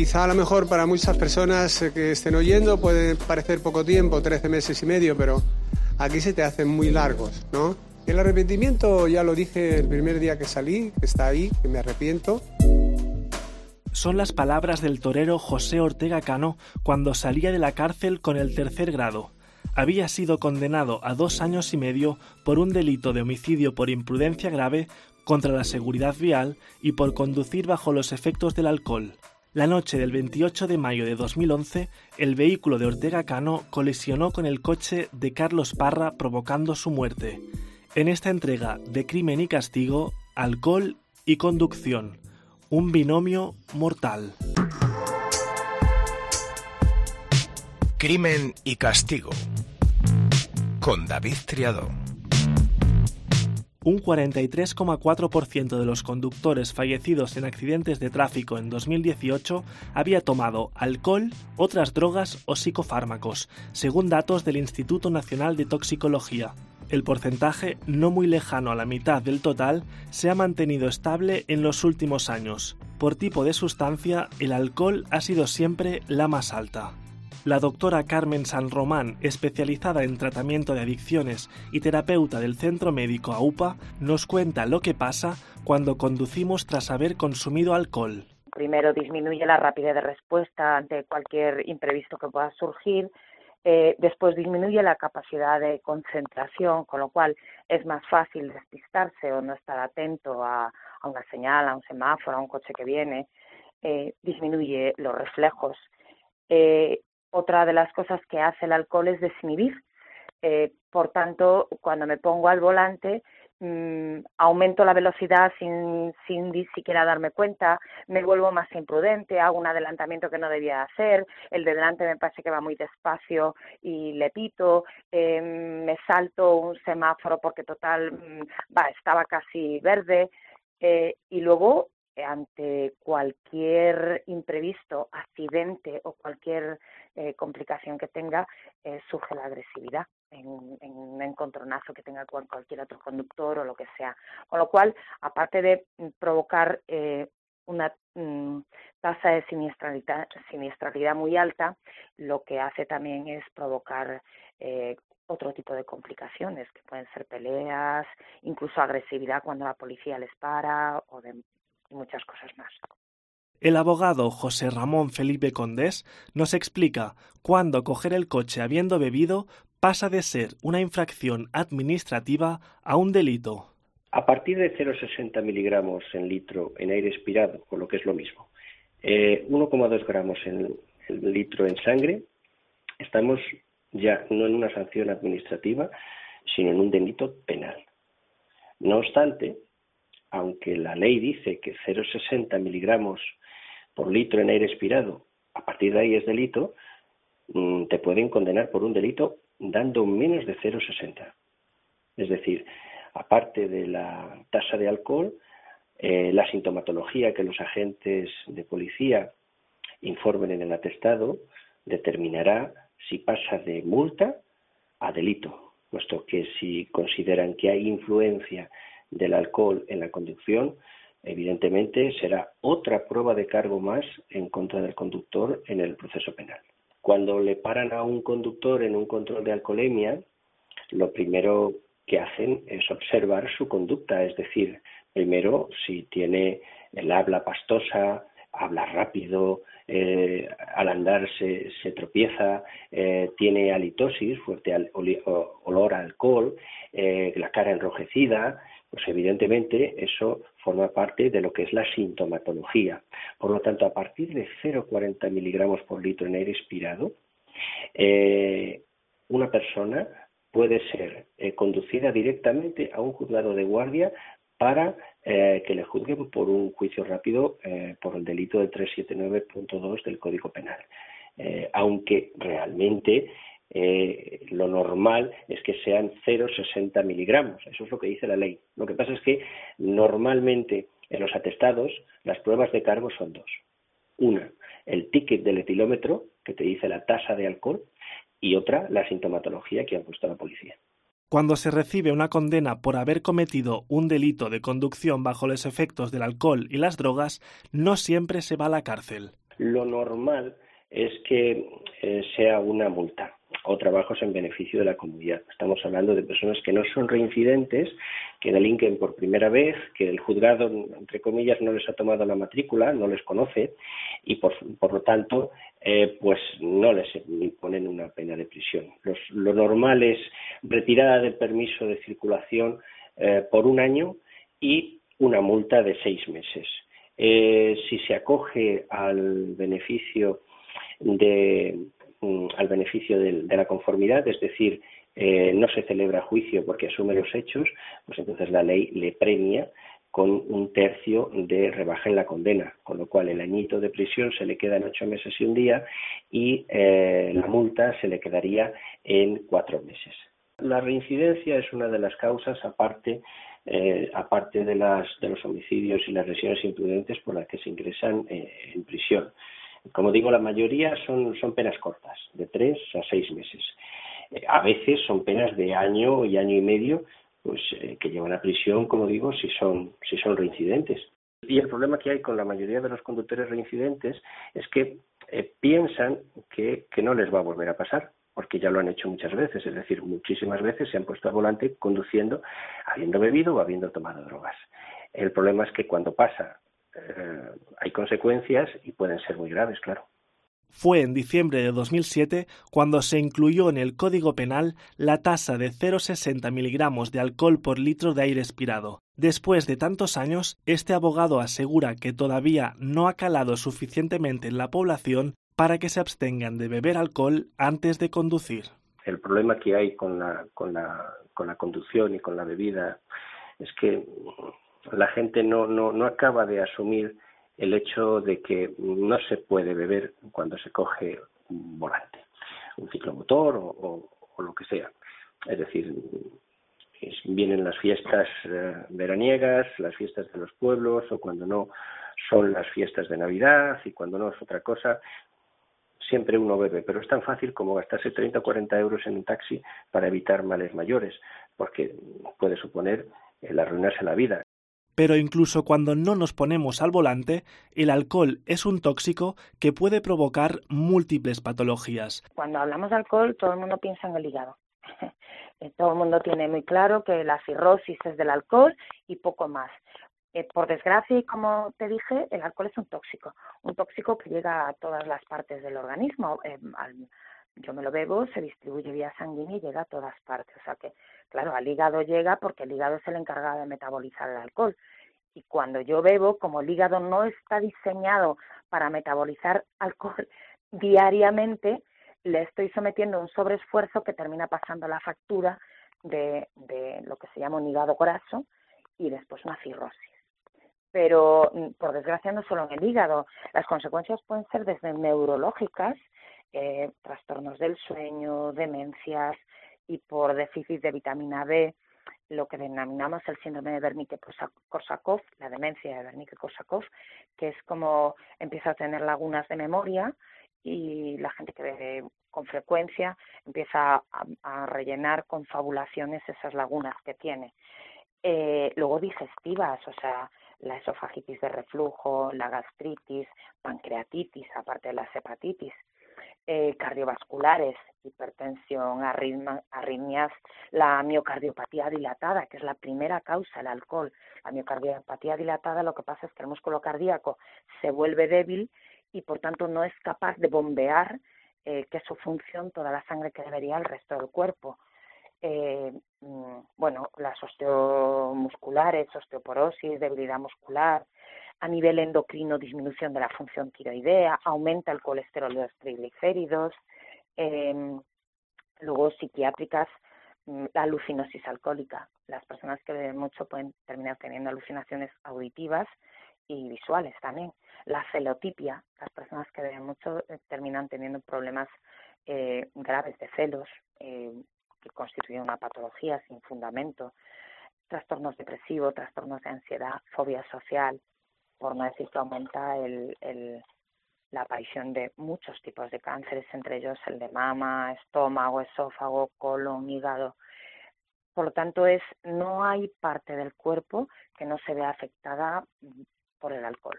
quizá a lo mejor para muchas personas que estén oyendo puede parecer poco tiempo, 13 meses y medio, pero aquí se te hacen muy largos, ¿no? El arrepentimiento ya lo dije el primer día que salí, que está ahí, que me arrepiento. Son las palabras del torero José Ortega Cano cuando salía de la cárcel con el tercer grado. Había sido condenado a dos años y medio por un delito de homicidio por imprudencia grave contra la seguridad vial y por conducir bajo los efectos del alcohol. La noche del 28 de mayo de 2011, el vehículo de Ortega Cano colisionó con el coche de Carlos Parra provocando su muerte. En esta entrega de Crimen y Castigo, alcohol y conducción, un binomio mortal. Crimen y Castigo con David Triado. Un 43,4% de los conductores fallecidos en accidentes de tráfico en 2018 había tomado alcohol, otras drogas o psicofármacos, según datos del Instituto Nacional de Toxicología. El porcentaje, no muy lejano a la mitad del total, se ha mantenido estable en los últimos años. Por tipo de sustancia, el alcohol ha sido siempre la más alta. La doctora Carmen San Román, especializada en tratamiento de adicciones y terapeuta del Centro Médico AUPA, nos cuenta lo que pasa cuando conducimos tras haber consumido alcohol. Primero disminuye la rapidez de respuesta ante cualquier imprevisto que pueda surgir. Eh, después disminuye la capacidad de concentración, con lo cual es más fácil despistarse o no estar atento a, una señal, a un semáforo, a un coche que viene. Eh, disminuye los reflejos. Eh, otra de las cosas que hace el alcohol es desinhibir. Eh, por tanto, cuando me pongo al volante, mm, aumento la velocidad sin, sin ni siquiera darme cuenta, me vuelvo más imprudente, hago un adelantamiento que no debía hacer, el de delante me parece que va muy despacio y le pito, em, me salto un semáforo porque total, mm, va, estaba casi verde, eh, y luego ante cualquier imprevisto, accidente o cualquier eh, complicación que tenga, eh, surge la agresividad en, un encontronazo que tenga con cualquier otro conductor o lo que sea. Con lo cual, aparte de provocar eh, una mm, tasa de siniestralidad, siniestralidad muy alta, lo que hace también es provocar otro tipo de complicaciones, que pueden ser peleas, incluso agresividad cuando la policía les para o de y muchas cosas más. El abogado José Ramón Felipe Condés nos explica cuándo coger el coche habiendo bebido pasa de ser una infracción administrativa a un delito. A partir de 0,60 miligramos en litro en aire expirado, o lo que es lo mismo, 1,2 eh, gramos en litro en sangre, estamos ya no en una sanción administrativa, sino en un delito penal. No obstante, aunque la ley dice que 0,60 miligramos por litro en aire expirado, a partir de ahí es delito, mm, te pueden condenar por un delito dando menos de 0,60. Es decir, aparte de la tasa de alcohol, eh, la sintomatología que los agentes de policía informen en el atestado determinará si pasa de multa a delito, puesto que si consideran que hay influencia del alcohol en la conducción, evidentemente será otra prueba de cargo más en contra del conductor en el proceso penal. Cuando le paran a un conductor en un control de alcoholemia, lo primero que hacen es observar su conducta, es decir, primero si tiene el habla pastosa, habla rápido, eh, al andar se, tropieza, eh, tiene halitosis, fuerte olor a alcohol, eh, la cara enrojecida, pues evidentemente eso forma parte de lo que es la sintomatología. Por lo tanto, a partir de 0,40 miligramos por litro en aire expirado, eh, una persona puede ser eh, conducida directamente a un juzgado de guardia para eh, que le juzguen por un juicio rápido por el delito del 379.2 del Código Penal. aunque realmente eh, lo normal es que sean 0,60 miligramos. Eso es lo que dice la ley. Lo que pasa es que normalmente en los atestados las pruebas de cargo son dos. Una, el ticket del etilómetro, que te dice la tasa de alcohol, y otra, la sintomatología que ha puesto la policía. Cuando se recibe una condena por haber cometido un delito de conducción bajo los efectos del alcohol y las drogas, no siempre se va a la cárcel. lo normal es que eh, sea una multa o trabajos en beneficio de la comunidad. Estamos hablando de personas que no son reincidentes, que delinquen por primera vez, que el juzgado, entre comillas, no les ha tomado la matrícula, no les conoce y, por, lo tanto, eh, pues no les imponen una pena de prisión. lo normal es retirada del permiso de circulación eh, por un año y una multa de seis meses. Eh, si se acoge al beneficio de mm, al beneficio de, la conformidad, es decir, eh, no se celebra juicio porque asume los hechos, pues entonces la ley le premia con un tercio de rebaja en la condena, con lo cual el añito de prisión se le queda en ocho meses y un día y eh, la multa se le quedaría en cuatro meses. La reincidencia es una de las causas, aparte eh, aparte de, las, de los homicidios y las lesiones imprudentes por las que se ingresan eh, en prisión. Como digo, la mayoría son, penas cortas, de tres a seis meses. Eh, a veces son penas de año y año y medio, pues que llevan a prisión, como digo, si son, si son reincidentes. Y el problema que hay con la mayoría de los conductores reincidentes es que piensan que, que no les va a volver a pasar porque ya lo han hecho muchas veces, es decir, muchísimas veces se han puesto al volante conduciendo habiendo bebido o habiendo tomado drogas. El problema es que cuando pasa eh, hay consecuencias y pueden ser muy graves, claro. Fue en diciembre de 2007 cuando se incluyó en el Código Penal la tasa de 0,60 miligramos de alcohol por litro de aire expirado. Después de tantos años, este abogado asegura que todavía no ha calado suficientemente en la población para que se abstengan de beber alcohol antes de conducir. El problema que hay con la, con la, con la conducción y con la bebida es que la gente no, no, no acaba de asumir el hecho de que no se puede beber cuando se coge un volante, un ciclomotor o, lo que sea. Es decir, vienen las fiestas eh, veraniegas, las fiestas de los pueblos o cuando no son las fiestas de Navidad y cuando no es otra cosa, siempre uno bebe, pero es tan fácil como gastarse 30 o 40 euros en un taxi para evitar males mayores, porque puede suponer el arruinarse la vida. Pero incluso cuando no nos ponemos al volante, el alcohol es un tóxico que puede provocar múltiples patologías. Cuando hablamos de alcohol, todo el mundo piensa en el hígado. todo el mundo tiene muy claro que la cirrosis es del alcohol y poco más. Eh, por desgracia, y como te dije, el alcohol es un tóxico, un tóxico que llega a todas las partes del organismo. Eh, yo me lo bebo, se distribuye vía sanguínea y llega a todas partes. O sea que, claro, al hígado llega porque el hígado es el encargado de metabolizar el alcohol. Y cuando yo bebo, como el hígado no está diseñado para metabolizar alcohol diariamente, le estoy sometiendo a un sobreesfuerzo que termina pasando la factura de, de lo que se llama un hígado graso y después una cirrosis pero mm, por desgracia no solo en el hígado. Las consecuencias pueden ser desde neurológicas, eh, trastornos del sueño, demencias y por déficit de vitamina B, lo que denominamos el síndrome de Wernicke-Korsakoff, la demencia de Wernicke-Korsakoff, que es como empieza a tener lagunas de memoria y la gente que ve con frecuencia empieza a, rellenar con fabulaciones esas lagunas que tiene. Eh, luego digestivas, o sea, la esofagitis de reflujo, la gastritis, pancreatitis, aparte de las hepatitis, eh, cardiovasculares, hipertensión, arritmias, la miocardiopatía dilatada, que es la primera causa del alcohol. La miocardiopatía dilatada lo que pasa es que el músculo cardíaco se vuelve débil y por tanto no es capaz de bombear, eh, que es su función, toda la sangre que debería al resto del cuerpo eh, mm, bueno, las osteomusculares, osteoporosis, debilidad muscular, a nivel endocrino disminución de la función tiroidea, aumenta el colesterol de los triglicéridos, eh, luego psiquiátricas, mm, la alucinosis alcohólica. Las personas que beben mucho pueden terminar teniendo alucinaciones auditivas y visuales también. La celotipia, las personas que beben mucho eh, terminan teniendo problemas eh, graves de celos, eh, que constituye una patología sin fundamento, trastornos depresivos, trastornos de ansiedad, fobia social, por no decir que aumenta la aparición de muchos tipos de cánceres, entre ellos el de mama, estómago, esófago, colon, hígado. Por lo tanto, es no hay parte del cuerpo que no se vea afectada por el alcohol.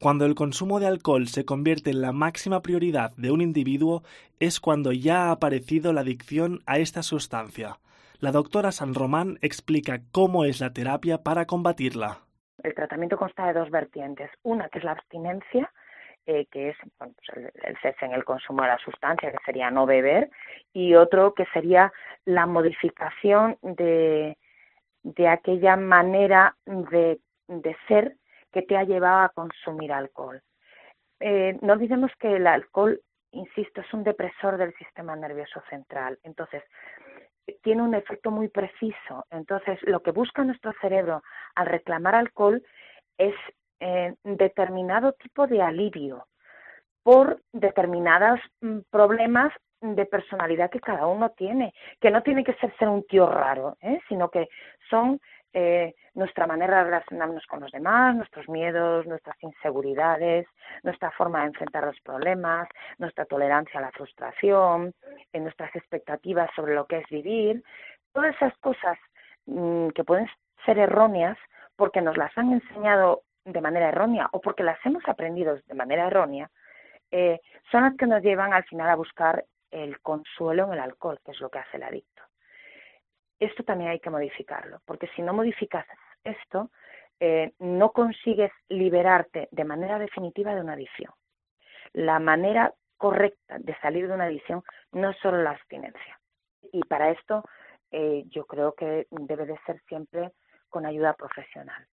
Cuando el consumo de alcohol se convierte en la máxima prioridad de un individuo es cuando ya ha aparecido la adicción a esta sustancia. La doctora San Román explica cómo es la terapia para combatirla. El tratamiento consta de dos vertientes. Una que es la abstinencia, eh, que es pues el, cese en el consumo de la sustancia, que sería no beber, y otro que sería la modificación de, de aquella manera de, de ser que te ha llevado a consumir alcohol. Eh, no olvidemos que el alcohol, insisto, es un depresor del sistema nervioso central. Entonces, tiene un efecto muy preciso. Entonces, lo que busca nuestro cerebro al reclamar alcohol es eh, determinado tipo de alivio por determinados mm, problemas de personalidad que cada uno tiene, que no tiene que ser ser un tío raro, ¿eh? sino que son eh, nuestra manera de relacionarnos con los demás, nuestros miedos, nuestras inseguridades, nuestra forma de enfrentar los problemas, nuestra tolerancia a la frustración, eh, nuestras expectativas sobre lo que es vivir, todas esas cosas mm, que pueden ser erróneas porque nos las han enseñado de manera errónea o porque las hemos aprendido de manera errónea, eh, son las que nos llevan al final a buscar el consuelo en el alcohol, que es lo que hace el adicto esto también hay que modificarlo, porque si no modificas esto, eh, no consigues liberarte de manera definitiva de una adicción. La manera correcta de salir de una adicción no es solo la abstinencia. Y para esto eh, yo creo que debe de ser siempre con ayuda profesional.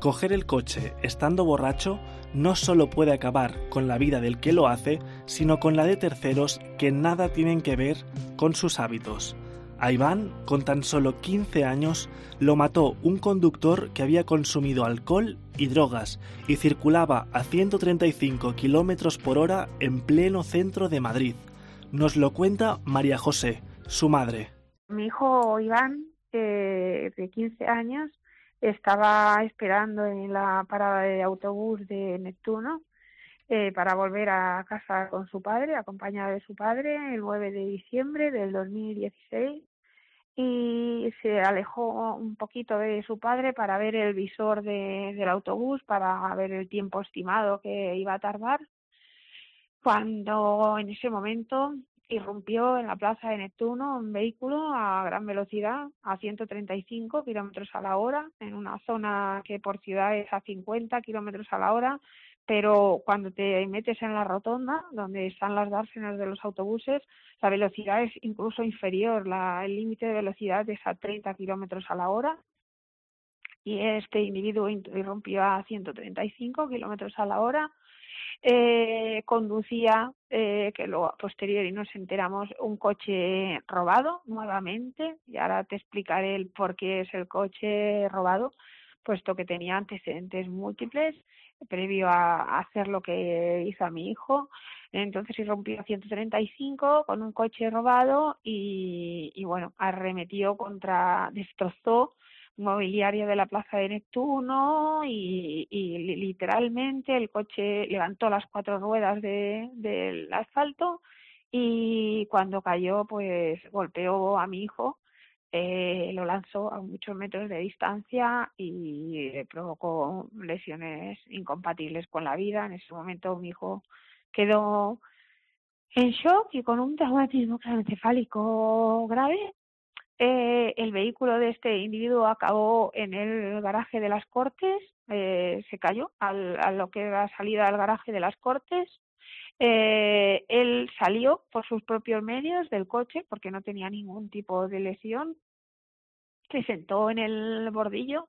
Coger el coche estando borracho no solo puede acabar con la vida del que lo hace, sino con la de terceros que nada tienen que ver con sus hábitos. A Iván, con tan solo 15 años, lo mató un conductor que había consumido alcohol y drogas y circulaba a 135 kilómetros por hora en pleno centro de Madrid. Nos lo cuenta María José, su madre. Mi hijo Iván, de 15 años, estaba esperando en la parada de autobús de Neptuno eh, para volver a casa con su padre, acompañada de su padre, el 9 de diciembre del 2016 y se alejó un poquito de su padre para ver el visor de, del autobús, para ver el tiempo estimado que iba a tardar. Cuando en ese momento irrumpió en la plaza de Neptuno un vehículo a gran velocidad, a 135 kilómetros a la hora, en una zona que por ciudad es a 50 kilómetros a la hora, pero cuando te metes en la rotonda, donde están las dársenas de los autobuses, la velocidad es incluso inferior, la, el límite de velocidad es a 30 kilómetros a la hora. Y este individuo irrumpió a 135 kilómetros a la hora, eh, conducía, eh, que luego a posteriori nos enteramos, un coche robado nuevamente, y ahora te explicaré el por qué es el coche robado, puesto que tenía antecedentes múltiples previo a hacer lo que hizo a mi hijo. Entonces irrumpió a 135 con un coche robado y, y bueno, arremetió contra, destrozó mobiliario de la Plaza de Neptuno y, literalmente el coche levantó las cuatro ruedas de, del asfalto y cuando cayó pues golpeó a mi hijo, eh, lo lanzó a muchos metros de distancia y provocó lesiones incompatibles con la vida. En ese momento mi hijo quedó en shock y con un traumatismo craneoencefálico grave eh, el vehículo de este individuo acabó en el garaje de las Cortes, eh, se cayó al, a lo que era salida al garaje de las Cortes. Eh, él salió por sus propios medios del coche porque no tenía ningún tipo de lesión. Se sentó en el bordillo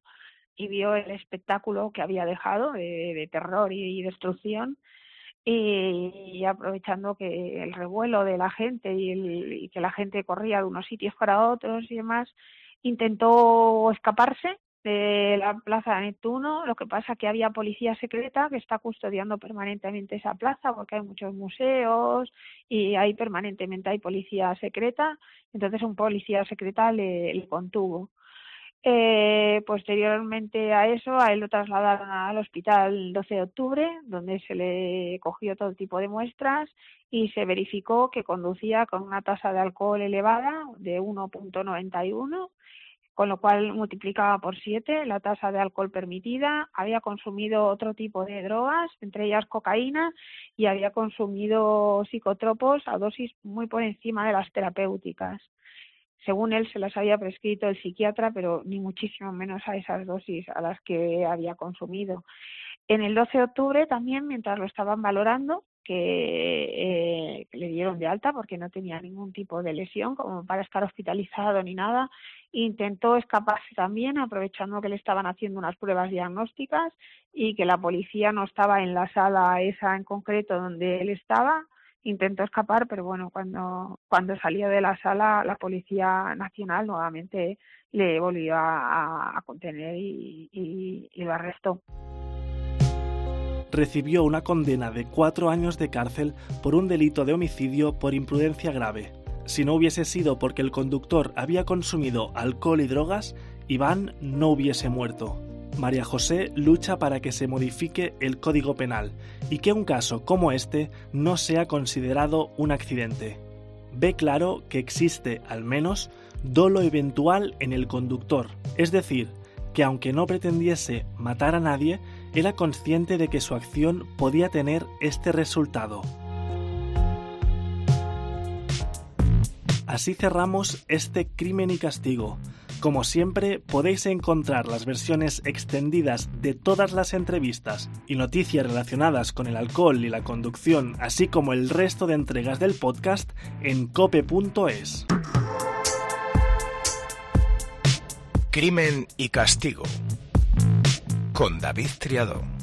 y vio el espectáculo que había dejado de, terror y destrucción y aprovechando que el revuelo de la gente y, el, y, que la gente corría de unos sitios para otros y demás, intentó escaparse de la plaza de Neptuno, lo que pasa que había policía secreta que está custodiando permanentemente esa plaza porque hay muchos museos y ahí permanentemente hay policía secreta, entonces un policía secreta le, le contuvo. Eh, posteriormente a eso, a él lo trasladaron al hospital el 12 de octubre, donde se le cogió todo tipo de muestras y se verificó que conducía con una tasa de alcohol elevada de 1.91 con lo cual multiplicaba por siete la tasa de alcohol permitida, había consumido otro tipo de drogas, entre ellas cocaína, y había consumido psicotropos a dosis muy por encima de las terapéuticas. Según él se las había prescrito el psiquiatra, pero ni muchísimo menos a esas dosis a las que había consumido. En el 12 de octubre también, mientras lo estaban valorando, que, eh, le dieron de alta porque no tenía ningún tipo de lesión como para estar hospitalizado ni nada. Intentó escaparse también aprovechando que le estaban haciendo unas pruebas diagnósticas y que la policía no estaba en la sala esa en concreto donde él estaba. Intentó escapar, pero bueno, cuando, cuando salió de la sala, la Policía Nacional nuevamente le volvió a, contener y, y lo arrestó recibió una condena de cuatro años de cárcel por un delito de homicidio por imprudencia grave. Si no hubiese sido porque el conductor había consumido alcohol y drogas, Iván no hubiese muerto. María José lucha para que se modifique el Código Penal y que un caso como este no sea considerado un accidente. Ve claro que existe, al menos, dolo eventual en el conductor, es decir, que aunque no pretendiese matar a nadie, era consciente de que su acción podía tener este resultado. Así cerramos este crimen y castigo. Como siempre, podéis encontrar las versiones extendidas de todas las entrevistas y noticias relacionadas con el alcohol y la conducción, así como el resto de entregas del podcast en cope.es. Crimen y Castigo con David Triado.